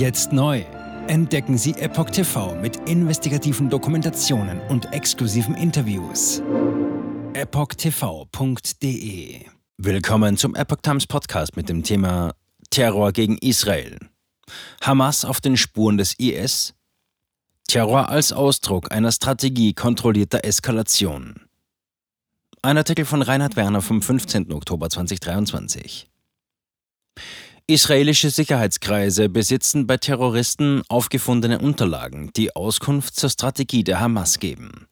Jetzt neu. Entdecken Sie Epoch TV mit investigativen Dokumentationen und exklusiven Interviews. EpochTV.de Willkommen zum Epoch Times Podcast mit dem Thema Terror gegen Israel. Hamas auf den Spuren des IS. Terror als Ausdruck einer Strategie kontrollierter Eskalation. Ein Artikel von Reinhard Werner vom 15. Oktober 2023. Israelische Sicherheitskreise besitzen bei Terroristen aufgefundene Unterlagen, die Auskunft zur Strategie der Hamas geben.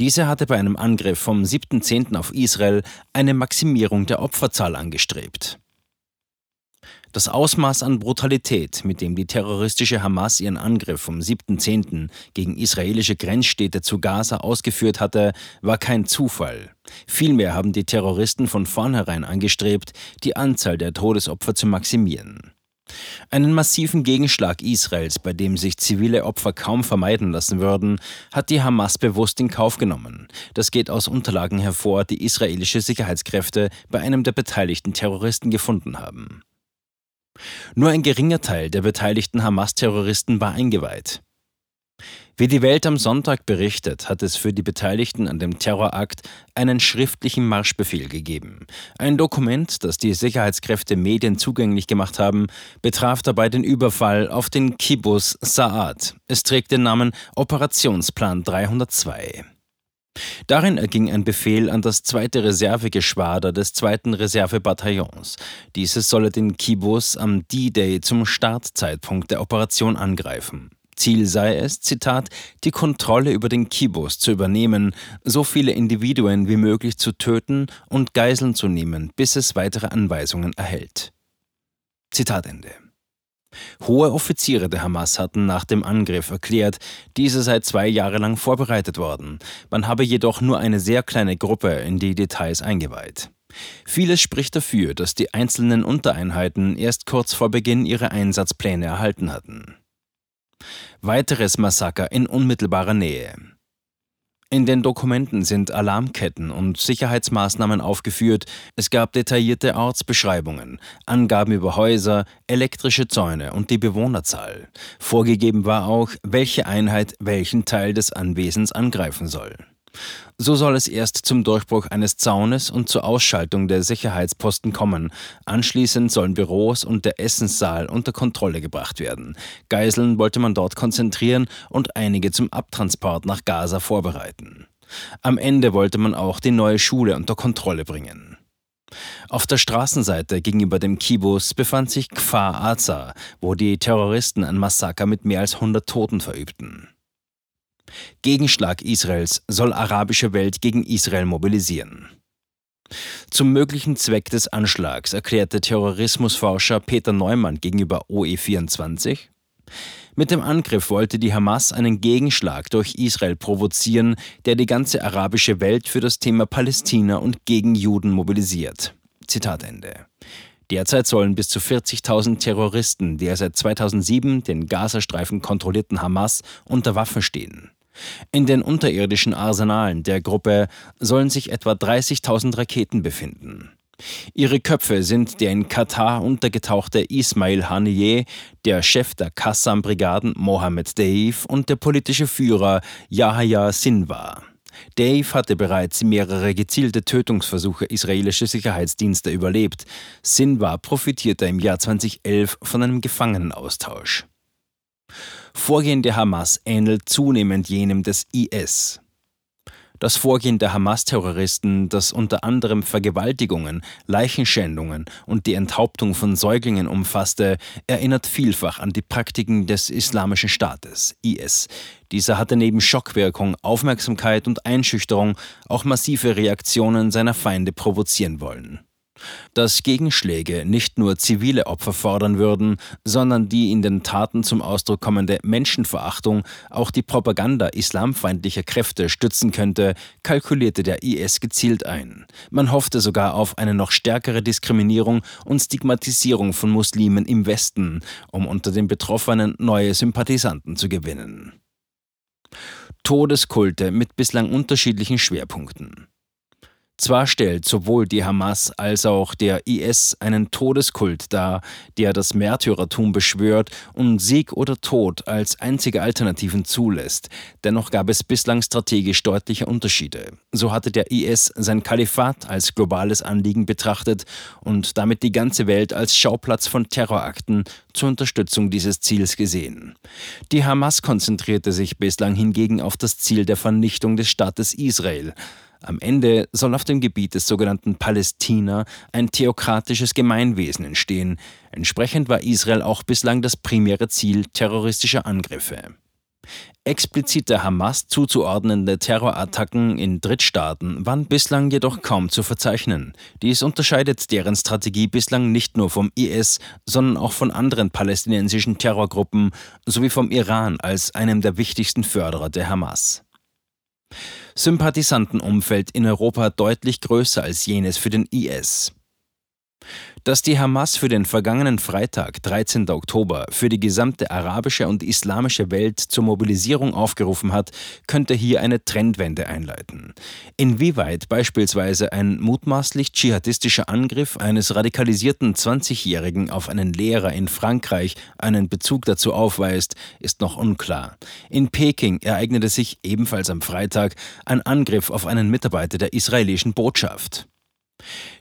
Diese hatte bei einem Angriff vom 7.10. auf Israel eine Maximierung der Opferzahl angestrebt. Das Ausmaß an Brutalität, mit dem die terroristische Hamas ihren Angriff vom 7.10. gegen israelische Grenzstädte zu Gaza ausgeführt hatte, war kein Zufall. Vielmehr haben die Terroristen von vornherein angestrebt, die Anzahl der Todesopfer zu maximieren. Einen massiven Gegenschlag Israels, bei dem sich zivile Opfer kaum vermeiden lassen würden, hat die Hamas bewusst in Kauf genommen. Das geht aus Unterlagen hervor, die israelische Sicherheitskräfte bei einem der beteiligten Terroristen gefunden haben. Nur ein geringer Teil der beteiligten Hamas-Terroristen war eingeweiht. Wie die Welt am Sonntag berichtet, hat es für die Beteiligten an dem Terrorakt einen schriftlichen Marschbefehl gegeben. Ein Dokument, das die Sicherheitskräfte Medien zugänglich gemacht haben, betraf dabei den Überfall auf den Kibbutz Saad. Es trägt den Namen Operationsplan 302. Darin erging ein Befehl an das zweite Reservegeschwader des zweiten Reservebataillons. Dieses solle den Kibbutz am D-Day zum Startzeitpunkt der Operation angreifen. Ziel sei es, Zitat, die Kontrolle über den Kibbutz zu übernehmen, so viele Individuen wie möglich zu töten und Geiseln zu nehmen, bis es weitere Anweisungen erhält. Zitat Ende. Hohe Offiziere der Hamas hatten nach dem Angriff erklärt, diese sei zwei Jahre lang vorbereitet worden. Man habe jedoch nur eine sehr kleine Gruppe in die Details eingeweiht. Vieles spricht dafür, dass die einzelnen Untereinheiten erst kurz vor Beginn ihre Einsatzpläne erhalten hatten. Weiteres Massaker in unmittelbarer Nähe. In den Dokumenten sind Alarmketten und Sicherheitsmaßnahmen aufgeführt, es gab detaillierte Ortsbeschreibungen, Angaben über Häuser, elektrische Zäune und die Bewohnerzahl. Vorgegeben war auch, welche Einheit welchen Teil des Anwesens angreifen soll. So soll es erst zum Durchbruch eines Zaunes und zur Ausschaltung der Sicherheitsposten kommen. Anschließend sollen Büros und der Essenssaal unter Kontrolle gebracht werden. Geiseln wollte man dort konzentrieren und einige zum Abtransport nach Gaza vorbereiten. Am Ende wollte man auch die neue Schule unter Kontrolle bringen. Auf der Straßenseite gegenüber dem Kibbutz befand sich Kfar Aza, wo die Terroristen ein Massaker mit mehr als 100 Toten verübten. Gegenschlag Israels soll arabische Welt gegen Israel mobilisieren. Zum möglichen Zweck des Anschlags erklärte Terrorismusforscher Peter Neumann gegenüber OE24, mit dem Angriff wollte die Hamas einen Gegenschlag durch Israel provozieren, der die ganze arabische Welt für das Thema Palästina und gegen Juden mobilisiert. Zitat Ende. Derzeit sollen bis zu 40.000 Terroristen der seit 2007 den Gazastreifen kontrollierten Hamas unter Waffen stehen. In den unterirdischen Arsenalen der Gruppe sollen sich etwa 30.000 Raketen befinden. Ihre Köpfe sind der in Katar untergetauchte Ismail Haniyeh, der Chef der Qassam-Brigaden Mohammed Deif und der politische Führer Yahya Sinwar. Dave hatte bereits mehrere gezielte Tötungsversuche israelischer Sicherheitsdienste überlebt. Sinwar profitierte im Jahr 2011 von einem Gefangenenaustausch. Vorgehen der Hamas ähnelt zunehmend jenem des IS. Das Vorgehen der Hamas-Terroristen, das unter anderem Vergewaltigungen, Leichenschändungen und die Enthauptung von Säuglingen umfasste, erinnert vielfach an die Praktiken des Islamischen Staates, IS. Dieser hatte neben Schockwirkung, Aufmerksamkeit und Einschüchterung auch massive Reaktionen seiner Feinde provozieren wollen dass Gegenschläge nicht nur zivile Opfer fordern würden, sondern die in den Taten zum Ausdruck kommende Menschenverachtung auch die Propaganda islamfeindlicher Kräfte stützen könnte, kalkulierte der IS gezielt ein. Man hoffte sogar auf eine noch stärkere Diskriminierung und Stigmatisierung von Muslimen im Westen, um unter den Betroffenen neue Sympathisanten zu gewinnen. Todeskulte mit bislang unterschiedlichen Schwerpunkten. Zwar stellt sowohl die Hamas als auch der IS einen Todeskult dar, der das Märtyrertum beschwört und Sieg oder Tod als einzige Alternativen zulässt. Dennoch gab es bislang strategisch deutliche Unterschiede. So hatte der IS sein Kalifat als globales Anliegen betrachtet und damit die ganze Welt als Schauplatz von Terrorakten zur Unterstützung dieses Ziels gesehen. Die Hamas konzentrierte sich bislang hingegen auf das Ziel der Vernichtung des Staates Israel. Am Ende soll auf dem Gebiet des sogenannten Palästina ein theokratisches Gemeinwesen entstehen. Entsprechend war Israel auch bislang das primäre Ziel terroristischer Angriffe. Explizit der Hamas zuzuordnende Terrorattacken in Drittstaaten waren bislang jedoch kaum zu verzeichnen. Dies unterscheidet deren Strategie bislang nicht nur vom IS, sondern auch von anderen palästinensischen Terrorgruppen sowie vom Iran als einem der wichtigsten Förderer der Hamas. Sympathisantenumfeld in Europa deutlich größer als jenes für den IS. Dass die Hamas für den vergangenen Freitag, 13. Oktober, für die gesamte arabische und islamische Welt zur Mobilisierung aufgerufen hat, könnte hier eine Trendwende einleiten. Inwieweit beispielsweise ein mutmaßlich dschihadistischer Angriff eines radikalisierten 20-Jährigen auf einen Lehrer in Frankreich einen Bezug dazu aufweist, ist noch unklar. In Peking ereignete sich ebenfalls am Freitag ein Angriff auf einen Mitarbeiter der israelischen Botschaft.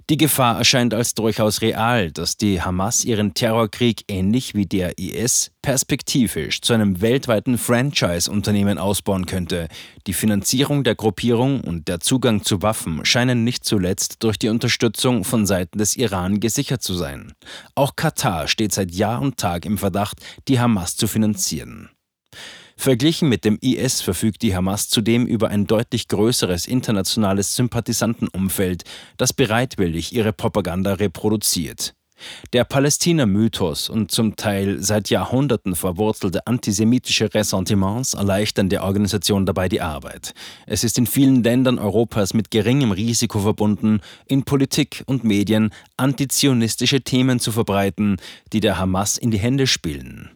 Die Gefahr erscheint als durchaus real, dass die Hamas ihren Terrorkrieg ähnlich wie der IS perspektivisch zu einem weltweiten Franchise-Unternehmen ausbauen könnte. Die Finanzierung der Gruppierung und der Zugang zu Waffen scheinen nicht zuletzt durch die Unterstützung von Seiten des Iran gesichert zu sein. Auch Katar steht seit Jahr und Tag im Verdacht, die Hamas zu finanzieren. Verglichen mit dem IS verfügt die Hamas zudem über ein deutlich größeres internationales Sympathisantenumfeld, das bereitwillig ihre Propaganda reproduziert. Der Palästina-Mythos und zum Teil seit Jahrhunderten verwurzelte antisemitische Ressentiments erleichtern der Organisation dabei die Arbeit. Es ist in vielen Ländern Europas mit geringem Risiko verbunden, in Politik und Medien antizionistische Themen zu verbreiten, die der Hamas in die Hände spielen.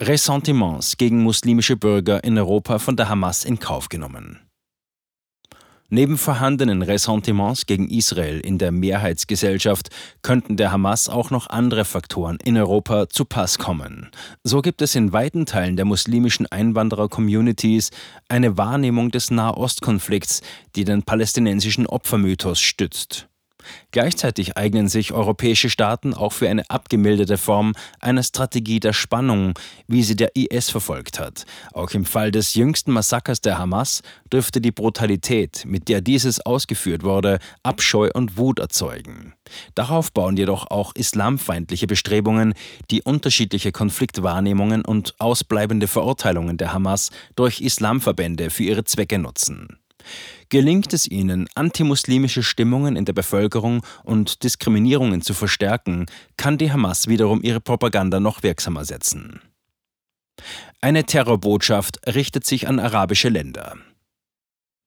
Ressentiments gegen muslimische Bürger in Europa von der Hamas in Kauf genommen. Neben vorhandenen Ressentiments gegen Israel in der Mehrheitsgesellschaft könnten der Hamas auch noch andere Faktoren in Europa zu Pass kommen. So gibt es in weiten Teilen der muslimischen Einwanderer-Communities eine Wahrnehmung des Nahostkonflikts, die den palästinensischen Opfermythos stützt. Gleichzeitig eignen sich europäische Staaten auch für eine abgemilderte Form einer Strategie der Spannung, wie sie der IS verfolgt hat. Auch im Fall des jüngsten Massakers der Hamas dürfte die Brutalität, mit der dieses ausgeführt wurde, Abscheu und Wut erzeugen. Darauf bauen jedoch auch islamfeindliche Bestrebungen, die unterschiedliche Konfliktwahrnehmungen und ausbleibende Verurteilungen der Hamas durch Islamverbände für ihre Zwecke nutzen. Gelingt es ihnen, antimuslimische Stimmungen in der Bevölkerung und Diskriminierungen zu verstärken, kann die Hamas wiederum ihre Propaganda noch wirksamer setzen. Eine Terrorbotschaft richtet sich an arabische Länder.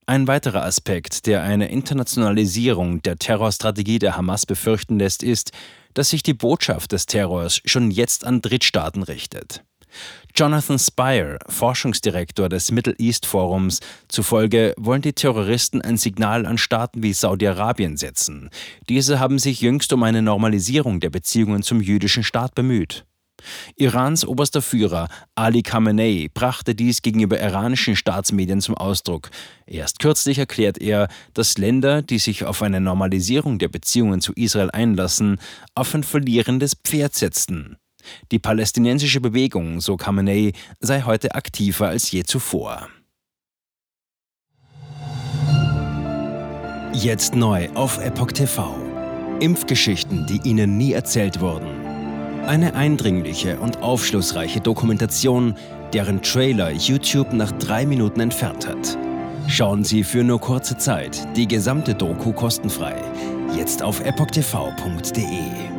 Ein weiterer Aspekt, der eine Internationalisierung der Terrorstrategie der Hamas befürchten lässt, ist, dass sich die Botschaft des Terrors schon jetzt an Drittstaaten richtet. Jonathan Spire, Forschungsdirektor des Middle East Forums, zufolge wollen die Terroristen ein Signal an Staaten wie Saudi-Arabien setzen. Diese haben sich jüngst um eine Normalisierung der Beziehungen zum jüdischen Staat bemüht. Irans oberster Führer Ali Khamenei brachte dies gegenüber iranischen Staatsmedien zum Ausdruck. Erst kürzlich erklärt er, dass Länder, die sich auf eine Normalisierung der Beziehungen zu Israel einlassen, auf ein verlierendes Pferd setzten. Die palästinensische Bewegung, so Khamenei, sei heute aktiver als je zuvor. Jetzt neu auf Epoch TV. Impfgeschichten, die Ihnen nie erzählt wurden. Eine eindringliche und aufschlussreiche Dokumentation, deren Trailer YouTube nach drei Minuten entfernt hat. Schauen Sie für nur kurze Zeit die gesamte Doku kostenfrei. Jetzt auf epochtv.de.